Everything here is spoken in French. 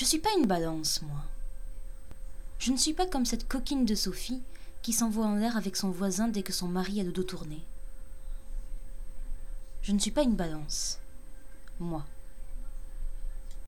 Je suis pas une balance, moi. Je ne suis pas comme cette coquine de Sophie qui s'envoie en l'air avec son voisin dès que son mari a le dos tourné. Je ne suis pas une balance, moi.